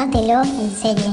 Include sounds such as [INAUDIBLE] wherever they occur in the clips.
Tómatelo en serie.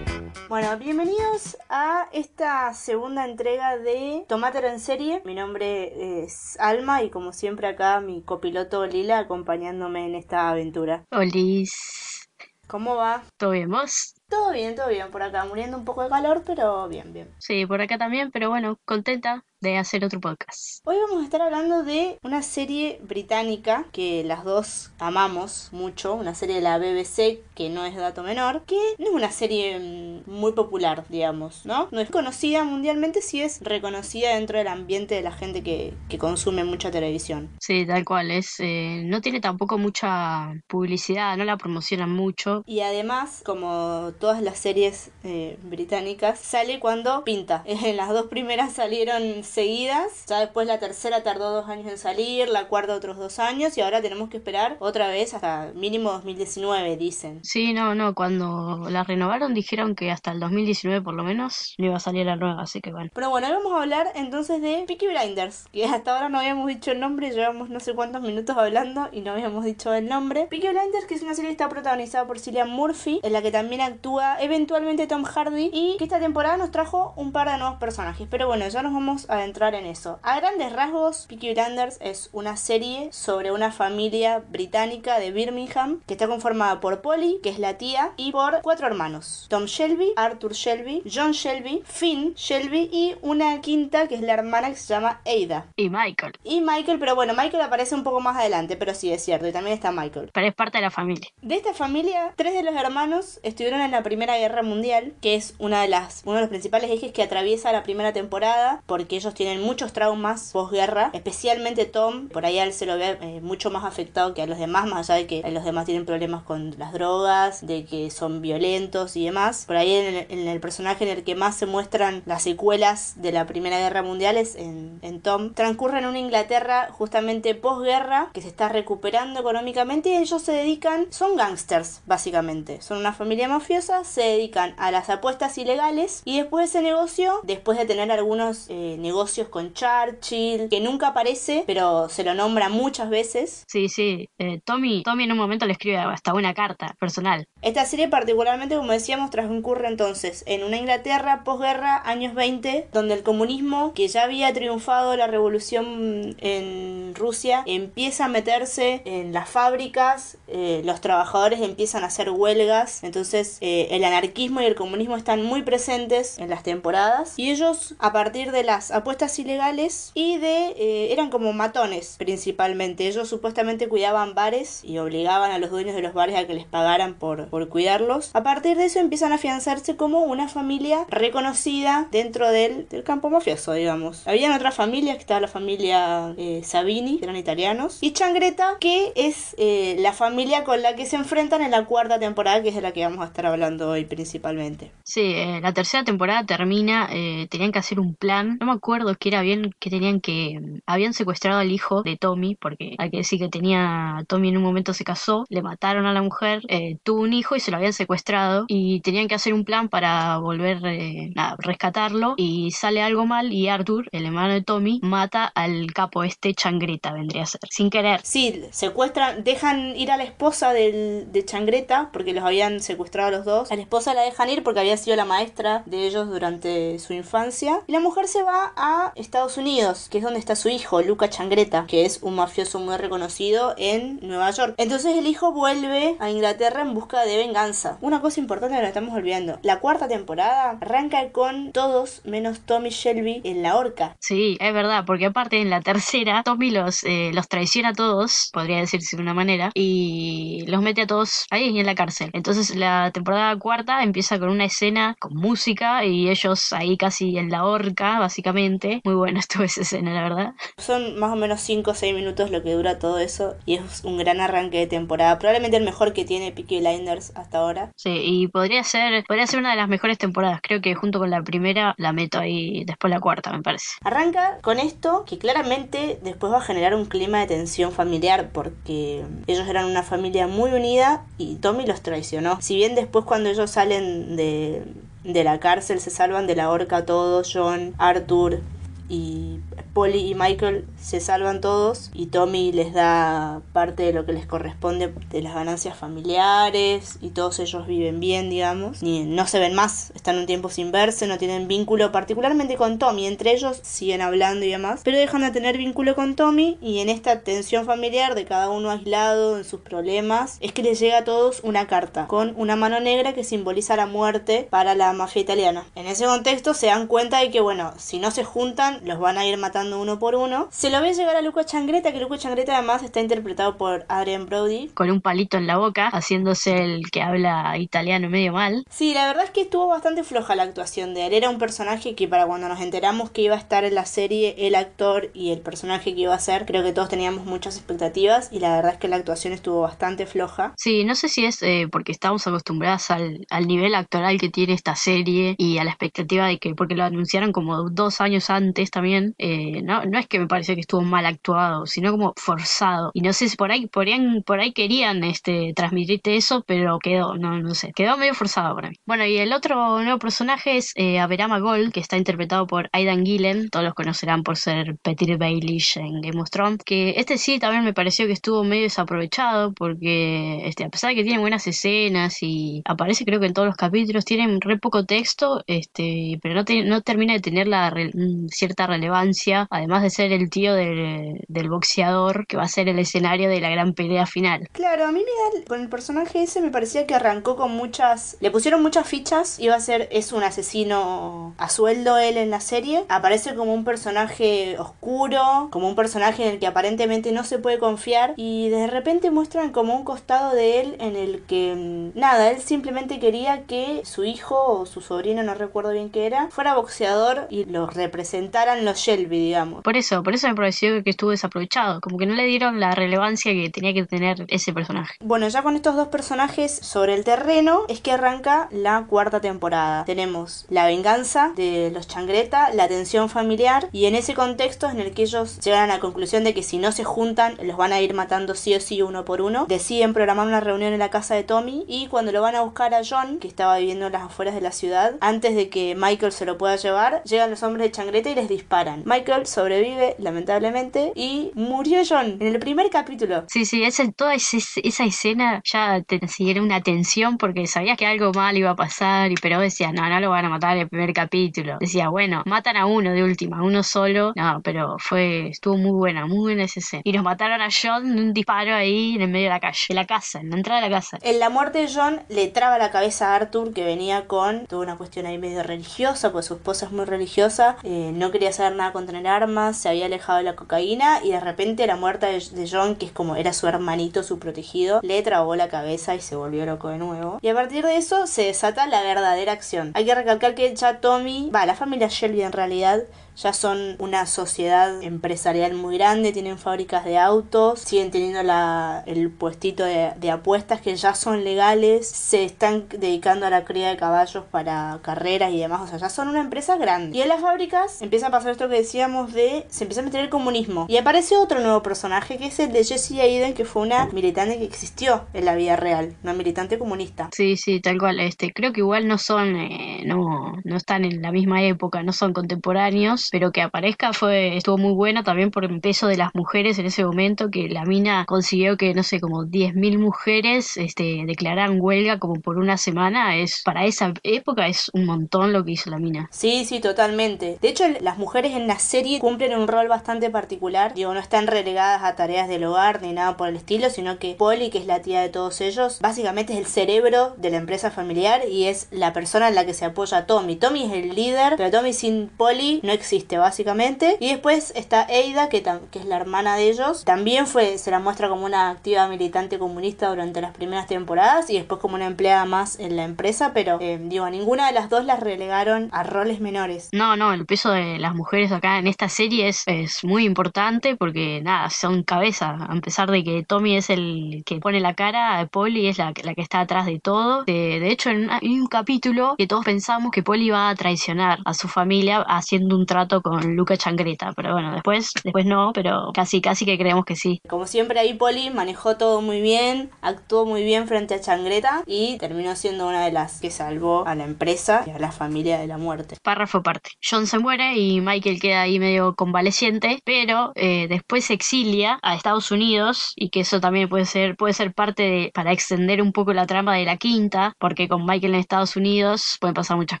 Bueno, bienvenidos a esta segunda entrega de Tomátelo en serie. Mi nombre es Alma y como siempre acá mi copiloto Lila acompañándome en esta aventura. Olis. ¿Cómo va? ¿Todo bien vos? Todo bien, todo bien por acá, muriendo un poco de calor, pero bien, bien. Sí, por acá también, pero bueno, contenta de hacer otro podcast. Hoy vamos a estar hablando de una serie británica que las dos amamos mucho, una serie de la BBC que no es dato menor, que no es una serie mm, muy popular, digamos, ¿no? No es conocida mundialmente, sí es reconocida dentro del ambiente de la gente que, que consume mucha televisión. Sí, tal cual, es, eh, no tiene tampoco mucha publicidad, no la promocionan mucho. Y además, como todas las series eh, británicas, sale cuando pinta. [LAUGHS] En las dos primeras salieron seguidas. Ya después la tercera tardó dos años en salir, la cuarta otros dos años y ahora tenemos que esperar otra vez hasta mínimo 2019, dicen. Sí, no, no, cuando la renovaron dijeron que hasta el 2019 por lo menos no iba a salir la nueva, así que bueno. Pero bueno, hoy vamos a hablar entonces de Peaky Blinders, que hasta ahora no habíamos dicho el nombre, llevamos no sé cuántos minutos hablando y no habíamos dicho el nombre. Peaky Blinders, que es una serie que está protagonizada por Cillian Murphy, en la que también actúa eventualmente Tom Hardy y que esta temporada nos trajo un par de nuevos personajes. Pero bueno, ya nos vamos a entrar en eso. A grandes rasgos, Peaky Blinders es una serie sobre una familia británica de Birmingham que está conformada por Polly, que es la tía, y por cuatro hermanos. Tom Shelby, Arthur Shelby, John Shelby, Finn Shelby y una quinta que es la hermana que se llama Ada. Y Michael. Y Michael, pero bueno, Michael aparece un poco más adelante, pero sí, es cierto, y también está Michael. Pero es parte de la familia. De esta familia, tres de los hermanos estuvieron en la Primera Guerra Mundial, que es una de las, uno de los principales ejes que atraviesa la primera temporada, porque ellos tienen muchos traumas posguerra, especialmente Tom, por ahí él se lo ve eh, mucho más afectado que a los demás, más allá de que los demás tienen problemas con las drogas, de que son violentos y demás. Por ahí en el, personaje en el que más se muestran las secuelas de la Primera Guerra Mundial es en, en Tom. Transcurre en una Inglaterra justamente posguerra, que se está recuperando económicamente y ellos se dedican, son gangsters básicamente, son una familia mafiosa, se dedican a las apuestas ilegales y después de ese negocio, después de tener algunos eh, negocios con Churchill, que nunca aparece, pero se lo nombra muchas veces. Sí, sí. eh, Tommy, Tommy en un momento le escribe hasta una carta personal. Esta serie particularmente, como decíamos, transcurre entonces en una Inglaterra posguerra, años 20, donde el comunismo, que ya había triunfado la revolución en Rusia, empieza a meterse en las fábricas, eh, los trabajadores empiezan a hacer huelgas, entonces eh, el anarquismo y el comunismo están muy presentes en las temporadas y ellos a partir de las apuestas ilegales y de eh, eran como matones principalmente. Ellos supuestamente cuidaban bares y obligaban a los dueños de los bares a que les pagaran por, por cuidarlos. A partir de eso empiezan a afianzarse como una familia reconocida dentro del, del campo mafioso digamos. Habían otras familias que estaba la familia eh, Sabini que eran italianos y Changreta que es eh, la familia con la que se enfrentan en la cuarta temporada que es de la que vamos a estar hablando hoy principalmente. Sí, eh, la tercera temporada termina, tenían que hacer un plan, no me acuerdo que era bien que tenían que, habían secuestrado al hijo de Tommy, porque hay que decir que tenía, Tommy en un momento se casó, le mataron a la mujer, eh, tuvo un hijo y se lo habían secuestrado y tenían que hacer un plan para volver eh, a rescatarlo y sale algo mal y Arthur, el hermano de Tommy, mata al capo este changreta, vendría a ser, sin querer. Sí, secuestran, dejan ir a la esposa del, de Changreta, porque los habían secuestrado a los dos. A la esposa la dejan ir porque había sido la maestra de ellos durante su infancia. Y la mujer se va a Estados Unidos, que es donde está su hijo, Luca Changreta, que es un mafioso muy reconocido en Nueva York. Entonces el hijo vuelve a Inglaterra en busca de venganza. Una cosa importante que nos estamos olvidando. La cuarta temporada arranca con todos menos Tommy Shelby en la horca. Sí, es verdad, porque aparte en la tercera, Tommy los, eh, los traiciona a todos, podría decirse de una manera, y los mete a todos ahí en la cárcel. Entonces la temporada cuarta empieza con una escena con música y ellos ahí casi en la horca, básicamente. Muy buena [LAUGHS] estuvo esa escena, la verdad. Son más o menos 5 o 6 minutos lo que dura todo eso y es un gran arranque de temporada. Probablemente el mejor que tiene Peaky Blinders hasta ahora. Sí, y podría ser, podría ser una de las mejores temporadas. Creo que junto con la primera la meto ahí después la cuarta, me parece. Arranca con esto que claramente después va a generar un clima de tensión familiar porque ellos eran una familia muy unida y Tommy los traicionó. Si bien después cuando ellos salen de, de la cárcel se salvan de la horca todos, John, Arthur y Polly y Michael se salvan todos y Tommy les da parte de lo que les corresponde de las ganancias familiares y todos ellos viven bien, digamos. No se ven más, están un tiempo sin verse, no tienen vínculo particularmente con Tommy, entre ellos siguen hablando y demás, pero dejan de tener vínculo con Tommy y en esta tensión familiar de cada uno aislado en sus problemas es que les llega a todos una carta con una mano negra que simboliza la muerte para la mafia italiana. En ese contexto se dan cuenta de que bueno, si no se juntan los van a ir matando uno por uno. Se lo ve llegar a Luca Changreta, que Luca Changreta además está interpretado por Adrian Brody. Con un palito en la boca, haciéndose el que habla italiano medio mal. Sí, la verdad es que estuvo bastante floja la actuación de él. Era un personaje que para cuando nos enteramos que iba a estar en la serie, el actor y el personaje que iba a ser, creo que todos teníamos muchas expectativas y la verdad es que la actuación estuvo bastante floja. Sí, no sé si es eh, porque estamos acostumbradas al, al nivel actoral que tiene esta serie y a la expectativa de que, porque lo anunciaron como dos años antes también, eh, no, no es que me pareció que estuvo mal actuado, sino como forzado. Y no sé si por ahí, por ahí, por ahí querían este, transmitirte eso, pero quedó, no, no sé, quedó medio forzado para mí. Bueno, y el otro nuevo personaje es eh, Averama Gold, que está interpretado por Aidan Gillen, todos los conocerán por ser Peter Baelish en Game of Thrones, que este sí también me pareció que estuvo medio desaprovechado, porque este, a pesar de que tiene buenas escenas y aparece creo que en todos los capítulos, tienen re poco texto, este, pero no, no termina de tener la mm, cierta relevancia, además de ser el tío del, boxeador que va a ser el escenario de la gran pelea final. Claro, a mí con el personaje ese me parecía que arrancó con muchas, le pusieron muchas fichas, iba a ser, es un asesino a sueldo él en la serie, aparece como un personaje oscuro, como un personaje en el que aparentemente no se puede confiar y de repente muestran como un costado de él en el que mm, nada, él simplemente quería que su hijo o su sobrino, no recuerdo bien qué era, fuera boxeador y lo representaran los Shelby, digamos. Por eso, por eso me pareció que estuvo desaprovechado, como que no le dieron la relevancia que tenía que tener ese personaje. Bueno, ya con estos dos personajes sobre el terreno es que arranca la cuarta temporada. Tenemos la venganza de los Changreta, la tensión familiar y en ese contexto en el que ellos llegan a la conclusión de que si no se juntan los van a ir matando sí o sí uno por uno, deciden programar una reunión en la casa de Tommy y cuando lo van a buscar a John, que estaba viviendo en las afueras de la ciudad, antes de que Michael se lo pueda llevar, llegan los hombres de Changreta y les disparan. Michael sobrevive, lamentablemente, y murió John en el primer capítulo. Sí, sí, toda esa, escena ya te siguiera una tensión porque sabías que algo mal iba a pasar, y pero decías, no, no lo van a matar en el primer capítulo. Decía, bueno, matan a uno de última, uno solo. No, pero fue, estuvo muy buena, muy buena esa escena. Y nos mataron a John de un disparo ahí en el medio de la calle, en la casa, en la entrada de la casa. En la muerte de John le traba la cabeza a Arthur que venía con toda una cuestión ahí medio religiosa, pues su esposa es muy religiosa, eh, no quería hacer nada contra el armas, se había alejado de la cocaína y de repente la muerte de, John, que es como era su hermanito, su protegido, le trabó la cabeza y se volvió loco de nuevo. Y a partir de eso se desata la verdadera acción. Hay que recalcar que ya Tommy, va, la familia Shelby en realidad ya son una sociedad empresarial muy grande, tienen fábricas de autos, siguen teniendo la, el puestito de, apuestas que ya son legales, se están dedicando a la cría de caballos para carreras y demás, o sea, ya son una empresa grande. Y en las fábricas empieza a pasar esto que decíamos de, se empieza a meter el comunismo. Y aparece otro nuevo personaje que es el de Jessie Aiden, que fue una militante que existió en la vida real, una militante comunista. Sí, sí, tal cual, este, creo que igual no son, eh, no, no están en la misma época, no son contemporáneos, pero que aparezca fue estuvo muy buena también por el peso de las mujeres en ese momento, que la mina consiguió que, no sé, como 10.000 mujeres este, declararan huelga como por una semana, es para esa época es un montón lo que hizo la mina. Sí, sí, totalmente. De hecho, las mujeres en la serie cumplen un rol bastante particular, digo, no están relegadas a tareas del hogar ni nada por el estilo, sino que Polly, que es la tía de todos ellos, básicamente es el cerebro de la empresa familiar y es la persona en la que se apoya Tommy. Tommy es el líder, pero Tommy sin Polly no existe básicamente. Y después está Eida, que, es la hermana de ellos. También fue, se la muestra como una activa militante comunista durante las primeras temporadas y después como una empleada más en la empresa, pero eh, digo, ninguna de las dos las relegaron a roles menores. No, no, el peso de las mujeres acá en esta serie es, es muy importante porque nada, son cabeza, a pesar de que Tommy es el que pone la cara, Polly es la, la que está atrás de todo. De, de hecho, en un capítulo que todos pensamos que Polly va a traicionar a su familia haciendo un trato rato con Luca Changreta, pero bueno, después, después no, pero casi, casi que creemos que sí. Como siempre ahí Poli manejó todo muy bien, actuó muy bien frente a Changreta y terminó siendo una de las que salvó a la empresa y a la familia de la muerte. Párrafo parte. John se muere y Michael queda ahí medio convaleciente, pero eh, después se exilia a Estados Unidos y que eso también puede ser, puede ser parte de, para extender un poco la trama de la quinta, porque con Michael en Estados Unidos pueden pasar muchas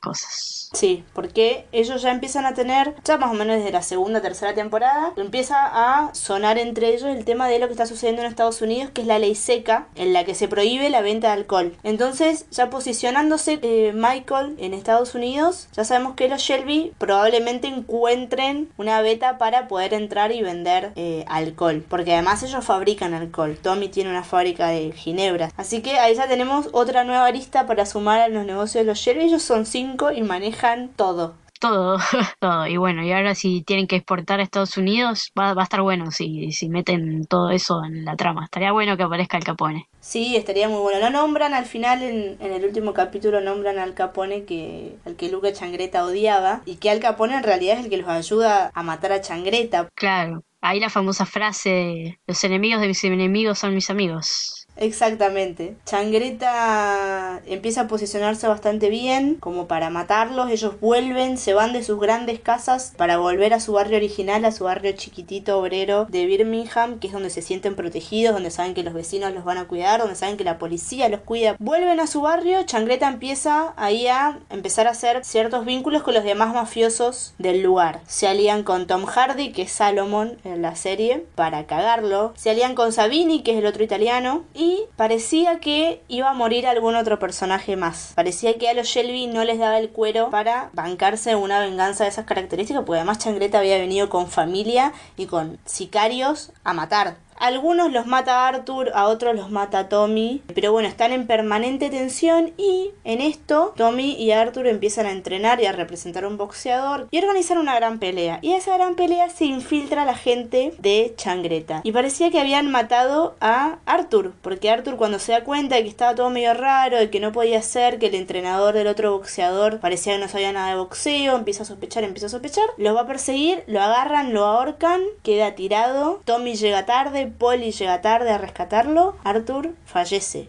cosas. Sí, porque ellos ya empiezan a tener, ya más o menos desde la segunda, tercera temporada, empieza a sonar entre ellos el tema de lo que está sucediendo en Estados Unidos, que es la ley seca, en la que se prohíbe la venta de alcohol. Entonces, ya posicionándose eh, Michael en Estados Unidos, ya sabemos que los Shelby probablemente encuentren una beta para poder entrar y vender eh, alcohol, porque además ellos fabrican alcohol. Tommy tiene una fábrica de ginebra. Así que ahí ya tenemos otra nueva lista para sumar a los negocios de los Shelby. Ellos son cinco y manejan todo todo, [LAUGHS] todo. Y bueno, y ahora si tienen que exportar a Estados Unidos, va, va a estar bueno si, si meten todo eso en la trama. Estaría bueno que aparezca el Capone. Sí, estaría muy bueno. Lo nombran al final, en, en el último capítulo, nombran al Capone que, al que Luca Changreta odiaba. Y que al Capone en realidad es el que los ayuda a matar a Changreta. Claro. Ahí la famosa frase, los enemigos de mis enemigos son mis amigos. Exactamente. Changreta empieza a posicionarse bastante bien, como para matarlos. Ellos vuelven, se van de sus grandes casas para volver a su barrio original, a su barrio chiquitito obrero de Birmingham, que es donde se sienten protegidos, donde saben que los vecinos los van a cuidar, donde saben que la policía los cuida. Vuelven a su barrio, Changreta empieza ahí a empezar a hacer ciertos vínculos con los demás mafiosos del lugar. Se alían con Tom Hardy, que es Salomon en la serie, para cagarlo. Se alían con Sabini, que es el otro italiano, y parecía que iba a morir algún otro personaje más. Parecía que a los Shelby no les daba el cuero para bancarse una venganza de esas características, porque además Changreta había venido con familia y con sicarios a matar. Algunos los mata Arthur, a otros los mata Tommy, pero bueno, están en permanente tensión y en esto Tommy y Arthur empiezan a entrenar y a representar a un boxeador y organizan una gran pelea. Y esa gran pelea se infiltra la gente de Changreta. Y parecía que habían matado a Arthur, porque Arthur cuando se da cuenta de que estaba todo medio raro, de que no podía ser, que el entrenador del otro boxeador parecía que no sabía nada de boxeo, empieza a sospechar, empieza a sospechar, los va a perseguir, lo agarran, lo ahorcan, queda tirado, Tommy llega tarde, Polly llega tarde a rescatarlo, Arthur fallece.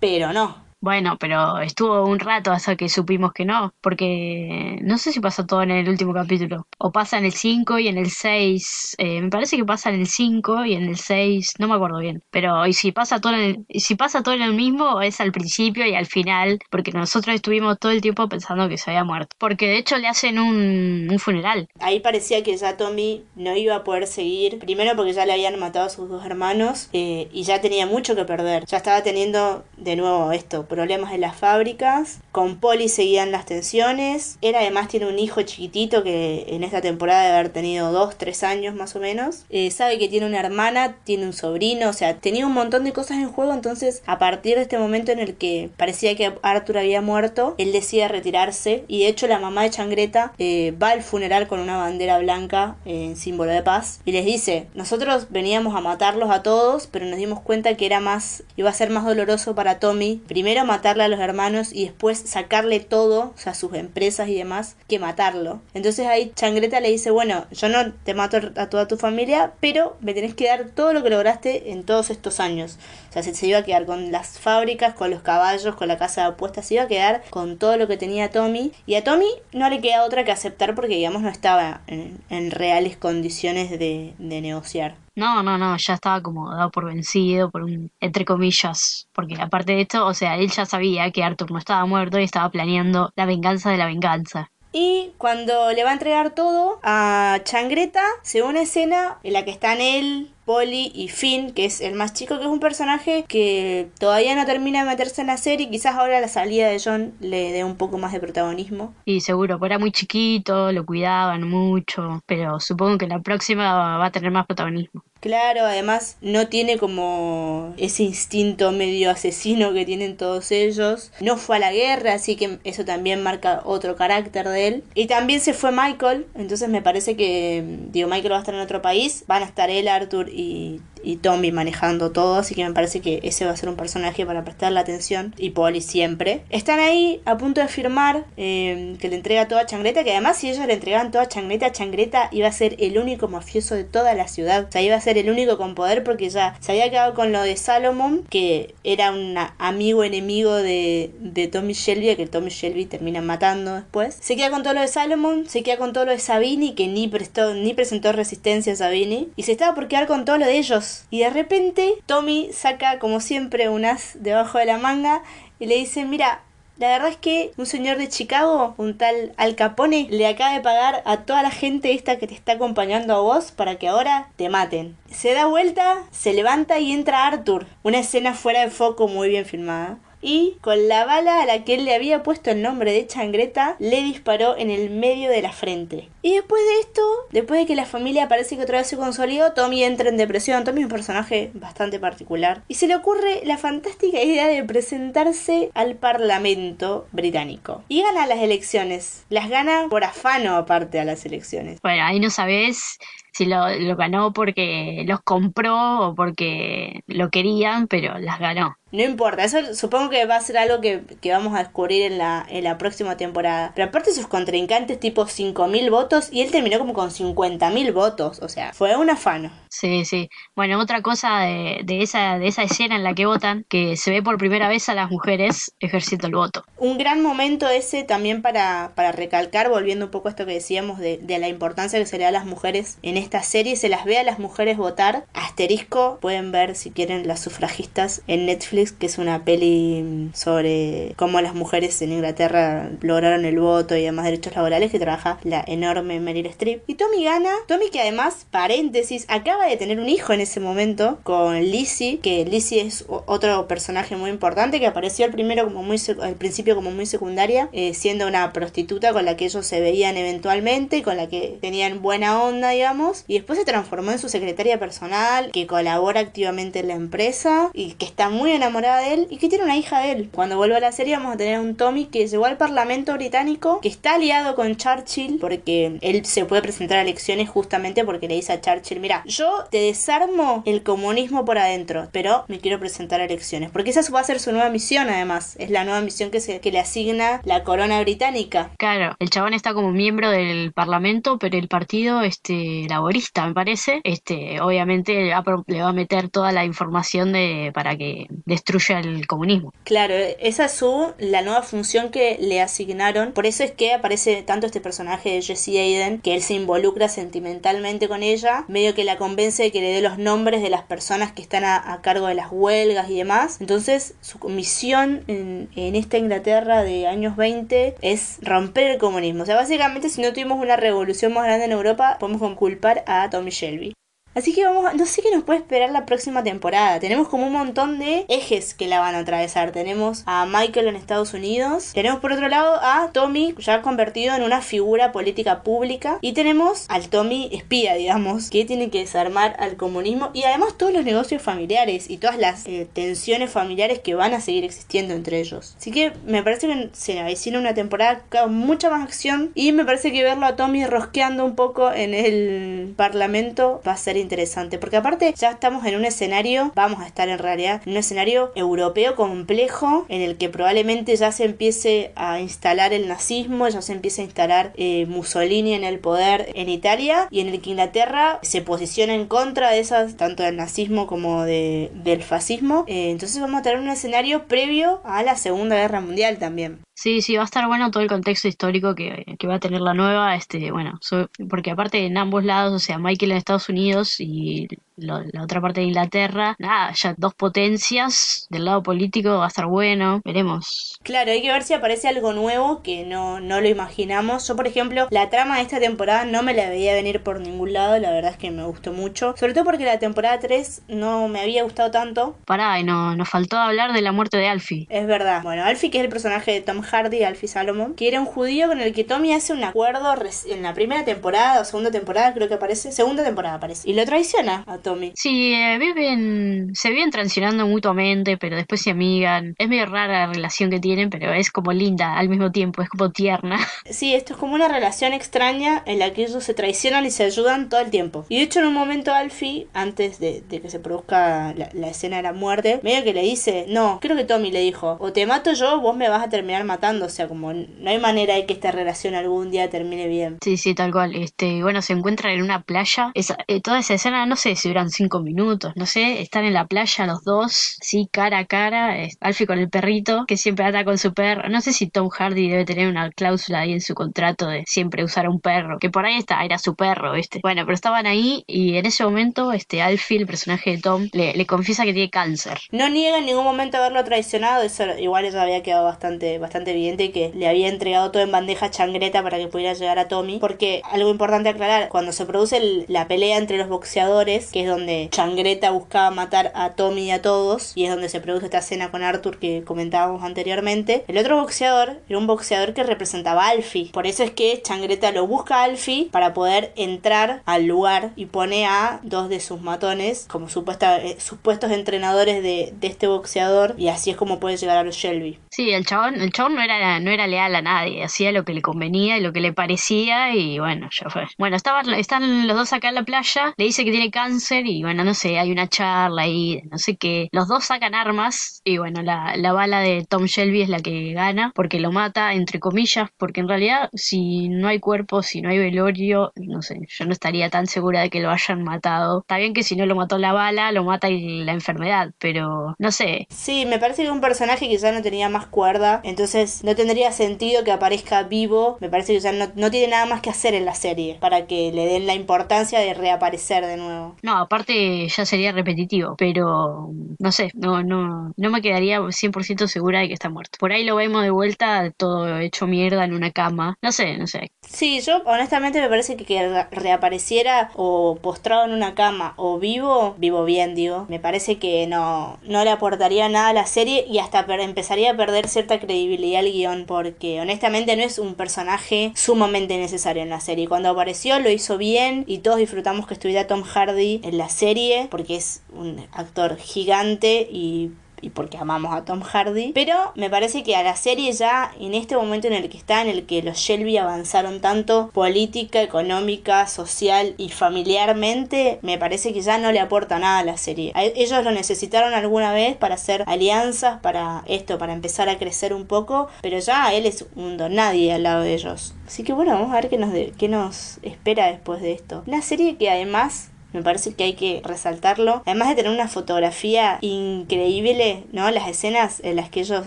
Pero no, bueno, pero estuvo un rato hasta que supimos que no, porque no sé si pasa todo en el último capítulo, o pasa en el 5 y en el 6, eh, me parece que pasa en el 5 y en el 6, no me acuerdo bien, pero y si pasa todo en el, y si pasa todo en el mismo es al principio y al final, porque nosotros estuvimos todo el tiempo pensando que se había muerto, porque de hecho le hacen un, un funeral. Ahí parecía que ya Tommy no iba a poder seguir, primero porque ya le habían matado a sus dos hermanos eh, y ya tenía mucho que perder, ya estaba teniendo de nuevo esto problemas en las fábricas. Con Polly seguían las tensiones. Él además tiene un hijo chiquitito que en esta temporada debe haber tenido 2, 3 años más o menos. Eh, sabe que tiene una hermana, tiene un sobrino, o sea, tenía un montón de cosas en juego. Entonces, a partir de este momento en el que parecía que Arthur había muerto, él decide retirarse. Y de hecho, la mamá de Changreta eh, va al funeral con una bandera blanca en símbolo de paz y les dice: Nosotros veníamos a matarlos a todos, pero nos dimos cuenta que era más, iba a ser más doloroso para Tommy. Primero matarle a los hermanos y después sacarle todo, o sea, sus empresas y demás, que matarlo. Entonces ahí Changreta le dice, bueno, yo no te mato a toda tu familia, pero me tenés que dar todo lo que lograste en todos estos años. O sea, se, iba a quedar con las fábricas, con los caballos, con la casa de apuestas, se iba a quedar con todo lo que tenía Tommy. Y a Tommy no le queda otra que aceptar porque, digamos, no estaba en, reales condiciones de negociar. No, no, no, ya estaba como dado por vencido, por un, entre comillas, porque aparte de esto, o sea, él ya sabía que Arthur no estaba muerto y estaba planeando la venganza de la venganza. Y cuando le va a entregar todo a Changreta, se ve una escena en la que están él, Polly y Finn, que es el más chico, que es un personaje que todavía no termina de meterse en la serie. Quizás ahora la salida de John le dé un poco más de protagonismo. Y seguro, porque era muy chiquito, lo cuidaban mucho, pero supongo que la próxima va a tener más protagonismo. Claro, además no tiene como ese instinto medio asesino que tienen todos ellos. No fue a la guerra, así que eso también marca otro carácter de él. Y también se fue Michael, entonces me parece que, digo, Michael va a estar en otro país. Van a estar él, Arthur y, Tommy manejando todo, así que me parece que ese va a ser un personaje para prestarle atención y Polly siempre. Están ahí a punto de firmar eh, que le entrega toda Changreta, que además si ellos le entregaban toda Changreta, Changreta iba a ser el único mafioso de toda la ciudad, o sea, iba a ser el único con poder porque ya se había quedado con lo de Salomon, que era un amigo enemigo de, de Tommy Shelby, que Tommy Shelby termina matando después. Se queda con todo lo de Salomon, se queda con todo lo de Sabini, que ni prestó, ni presentó resistencia a Sabini, y se estaba por quedar con todo lo de ellos. Y de repente Tommy saca, como siempre, un as debajo de la manga y le dice, mira, la verdad es que un señor de Chicago, un tal Al Capone, le acaba de pagar a toda la gente esta que te está acompañando a vos para que ahora te maten. Se da vuelta, se levanta y entra Arthur. Una escena fuera de foco muy bien filmada y con la bala a la que él le había puesto el nombre de Changreta le disparó en el medio de la frente. Y después de esto, después de que la familia parece que otra vez se consolidó, Tommy entra en depresión. Tommy es un personaje bastante particular. Y se le ocurre la fantástica idea de presentarse al Parlamento británico. Y gana las elecciones. Las gana por afano aparte a las elecciones. Bueno, ahí no sabes si lo, lo, ganó porque los compró o porque lo querían, pero las ganó. No importa, eso supongo que va a ser algo que, que vamos a descubrir en la, en la próxima temporada. Pero aparte sus contrincantes tipo 5.000 votos y él terminó como con 50.000 votos, o sea, fue un afano. Sí, sí. Bueno, otra cosa de, de, esa, de esa escena en la que votan, que se ve por primera vez a las mujeres ejerciendo el voto. Un gran momento ese también para, para recalcar, volviendo un poco a esto que decíamos de, de la importancia que se le da a las mujeres en esta serie, se las ve a las mujeres votar. Asterisco, pueden ver si quieren las sufragistas en Netflix, que es una peli sobre cómo las mujeres en Inglaterra lograron el voto y demás derechos laborales, que trabaja la enorme Meryl Streep. Y Tommy gana, Tommy que además, paréntesis, acaba de tener un hijo en ese momento con Lizzie, que Lizzie es otro personaje muy importante que apareció al primero como muy al principio como muy secundaria, eh, siendo una prostituta con la que ellos se veían eventualmente, con la que tenían buena onda, digamos, y después se transformó en su secretaria personal, que colabora activamente en la empresa y que está muy enamorada de él y que tiene una hija de él. Cuando vuelva a la serie vamos a tener un Tommy que llegó al Parlamento británico, que está aliado con Churchill porque él se puede presentar a elecciones justamente porque le dice a Churchill, mira, yo te desarmo el comunismo por adentro, pero me quiero presentar a elecciones. Porque esa va a ser su nueva misión, además. Es la nueva misión que, se, le asigna la corona británica. Claro, el chabón está como miembro del parlamento, pero el partido este laborista, me parece, este obviamente le va a meter toda la información de para que destruya el comunismo. Claro, esa es su la nueva función que le asignaron. Por eso es que aparece tanto este personaje de Jesse Aiden, que él se involucra sentimentalmente con ella, medio que la convence de que le dé los nombres de las personas que están a, a cargo de las huelgas y demás. Entonces, su misión en, en, esta Inglaterra de años 20 es romper el comunismo. O sea, básicamente, si no tuvimos una revolución más grande en Europa, podemos culpar a Tommy Shelby. Así que vamos, no sé qué nos puede esperar la próxima temporada. Tenemos como un montón de ejes que la van a atravesar. Tenemos a Michael en Estados Unidos. Tenemos por otro lado a Tommy ya convertido en una figura política pública. Y tenemos al Tommy espía, digamos, que tiene que desarmar al comunismo. Y además todos los negocios familiares y todas las eh, tensiones familiares que van a seguir existiendo entre ellos. Así que me parece que se avecina una temporada con mucha más acción. Y me parece que verlo a Tommy rosqueando un poco en el parlamento va a ser interesante, porque aparte ya estamos en un escenario, vamos a estar en realidad en un escenario europeo complejo en el que probablemente ya se empiece a instalar el nazismo, ya se empiece a instalar eh, Mussolini en el poder en Italia y en el que Inglaterra se posiciona en contra de esas, tanto del nazismo como de, del fascismo. Eh, entonces vamos a tener un escenario previo a la Segunda Guerra Mundial también. Sí, sí, va a estar bueno todo el contexto histórico que, que va a tener la nueva, este, bueno, so, porque aparte en ambos lados, o sea, Michael en Estados Unidos y lo, la otra parte de Inglaterra, nada, ya dos potencias del lado político va a estar bueno, veremos. Claro, hay que ver si aparece algo nuevo que no, no lo imaginamos. Yo, por ejemplo, la trama de esta temporada no me la veía venir por ningún lado, la verdad es que me gustó mucho, sobre todo porque la temporada 3 no me había gustado tanto. Pará, y no, nos faltó hablar de la muerte de Alfie. Es verdad, bueno, Alfie que es el personaje de Tom Hardy, Alfie Salomon, que era un judío con el que Tommy hace un acuerdo en la primera temporada o segunda temporada, creo que aparece, segunda temporada aparece. Y lo traiciona a Tommy. Sí, eh, viven, se viven traicionando mutuamente, pero después se amigan. Es medio rara la relación que tienen, pero es como linda al mismo tiempo, es como tierna. [LAUGHS] Sí, esto es como una relación extraña en la que ellos se traicionan y se ayudan todo el tiempo. Y de hecho en un momento Alfie, antes de, que se produzca la, escena de la muerte, medio que le dice, no, creo que Tommy le dijo, o te mato yo, vos me vas a terminar matando. O sea, como no hay manera de que esta relación algún día termine bien. Sí, sí, tal cual. Este, bueno, se encuentran en una playa. Esa, eh, toda esa escena, no sé si duran cinco minutos, no sé, están en la playa los dos, sí, cara a cara, Alfie con el perrito, que siempre anda con su perro. No sé si Tom Hardy debe tener una cláusula ahí en su contrato de siempre usar un perro, que por ahí está, era su perro, ¿viste? Bueno, pero estaban ahí y en ese momento, este, Alfie, el personaje de Tom, le, confiesa que tiene cáncer. No niega en ningún momento haberlo traicionado, eso igual eso había quedado bastante, bastante evidente que le había entregado todo en bandeja changreta para que pudiera llegar a Tommy, porque algo importante aclarar, cuando se produce la pelea entre los boxeadores, que es donde Changreta buscaba matar a Tommy y a todos, y es donde se produce esta escena con Arthur que comentábamos anteriormente, el otro boxeador era un boxeador que representaba a Alfie, por eso es que Changreta lo busca a Alfie para poder entrar al lugar y pone a dos de sus matones como supuesta, eh, supuestos entrenadores de, de, este boxeador y así es como puede llegar a los Shelby. Sí, el chabón, el chabón no era, no era leal a nadie, hacía lo que le convenía y lo que le parecía y bueno, ya fue. Bueno, estaban, están los dos acá en la playa, le dice que tiene cáncer y bueno, no sé, hay una charla ahí, no sé qué. Los dos sacan armas y bueno, la, la bala de Tom Shelby es la que gana porque lo mata, entre comillas, porque en realidad si no hay cuerpo, si no hay velorio, no sé, yo no estaría tan segura de que lo hayan matado. Está bien que si no lo mató la bala, lo mata la enfermedad, pero no sé. Sí, me parece que un personaje ya no tenía más cuerda, entonces no tendría sentido que aparezca vivo. Me parece que ya no, no tiene nada más que hacer en la serie para que le den la importancia de reaparecer de nuevo. No, aparte ya sería repetitivo, pero no sé, no, no, no me quedaría 100% segura de que está muerto. Por ahí lo vemos de vuelta todo hecho mierda en una cama. No sé, no sé. Sí, yo honestamente me parece que que reapareciera o postrado en una cama o vivo, vivo bien digo, me parece que no, no le aportaría nada a la serie y hasta empezaría a perder cierta credibilidad al guion porque honestamente no es un personaje sumamente necesario en la serie. Cuando apareció lo hizo bien y todos disfrutamos que estuviera Tom Hardy en la serie porque es un actor gigante y y porque amamos a Tom Hardy. Pero me parece que a la serie ya en este momento en el que está, en el que los Shelby avanzaron tanto política, económica, social y familiarmente, me parece que ya no le aporta nada a la serie. ellos lo necesitaron alguna vez para hacer alianzas, para esto, para empezar a crecer un poco, pero ya él es un don nadie al lado de ellos. Así que bueno, vamos a ver qué nos, qué nos espera después de esto. Una serie que además me parece que hay que resaltarlo. Además de tener una fotografía increíble, ¿no? Las escenas en las que ellos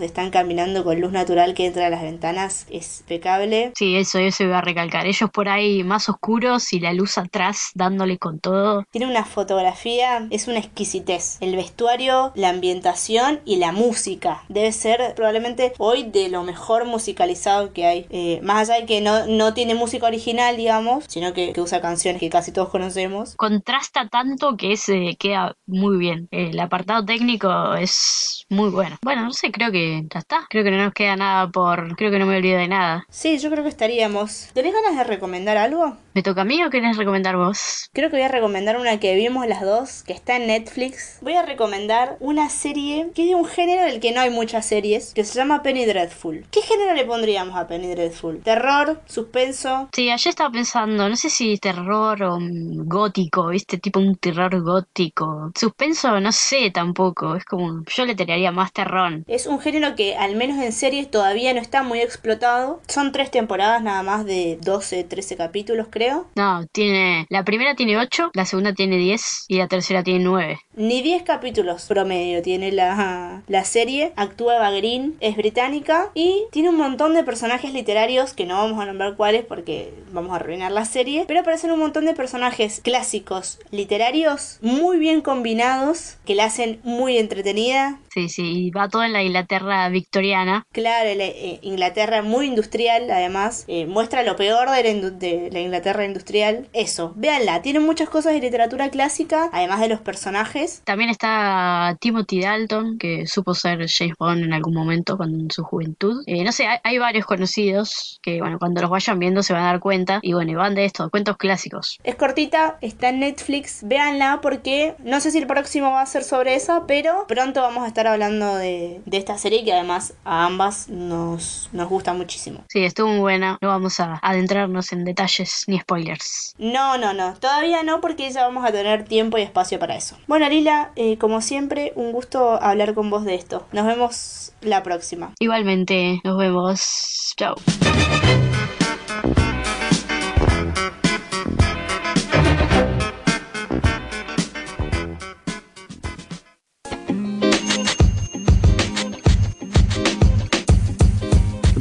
están caminando con luz natural que entra a las ventanas es impecable. Sí, eso, eso iba a recalcar. Ellos por ahí más oscuros y la luz atrás dándole con todo. Tiene una fotografía, es una exquisitez. El vestuario, la ambientación y la música. Debe ser probablemente hoy de lo mejor musicalizado que hay. Eh, más allá de que no, no tiene música original, digamos, sino que, que usa canciones que casi todos conocemos contrasta tanto que se queda muy bien. El apartado técnico es muy bueno. Bueno, no sé, creo que ya está. Creo que no nos queda nada por... Creo que no me olvido de nada. Sí, yo creo que estaríamos. ¿Tenés ganas de recomendar algo? ¿Me toca a mí o querés recomendar vos? Creo que voy a recomendar una que vimos las dos, que está en Netflix. Voy a recomendar una serie que es de un género del que no hay muchas series, que se llama Penny Dreadful. ¿Qué género le pondríamos a Penny Dreadful? ¿Terror? ¿Suspenso? Sí, ayer estaba pensando, no sé si terror o gótico, ¿viste? Tipo un terror gótico. Suspenso, no sé tampoco. Es como. Yo le tiraría más terror. Es un género que, al menos en series, todavía no está muy explotado. Son tres temporadas nada más de 12, 13 capítulos, creo no, tiene. La primera tiene 8, la segunda tiene 10 y la tercera tiene 9. Ni 10 capítulos promedio tiene la, la serie. Actúa Eva Green, es británica y tiene un montón de personajes literarios que no vamos a nombrar cuáles porque vamos a arruinar la serie. Pero aparecen un montón de personajes clásicos literarios muy bien combinados que la hacen muy entretenida. Sí, sí, y va todo en la Inglaterra victoriana. Claro, la, eh, Inglaterra muy industrial, además, eh, muestra lo peor de la, de la, Inglaterra industrial. Eso, véanla, tiene muchas cosas de literatura clásica, además de los personajes. También está Timothy Dalton, que supo ser James Bond en algún momento cuando en su juventud. Eh, no sé, hay, hay, varios conocidos que, bueno, cuando los vayan viendo se van a dar cuenta. Y bueno, y van de esto, cuentos clásicos. Es cortita, está en Netflix, véanla porque no sé si el próximo va a ser sobre esa, pero pronto vamos a estar hablando de, de esta serie que además a ambas nos, nos gusta muchísimo. Sí, estuvo muy buena. No vamos a adentrarnos en detalles ni spoilers. No, no, no. Todavía no porque ya vamos a tener tiempo y espacio para eso. Bueno, Lila, eh, como siempre, un gusto hablar con vos de esto. Nos vemos la próxima. Igualmente, nos vemos. Chao.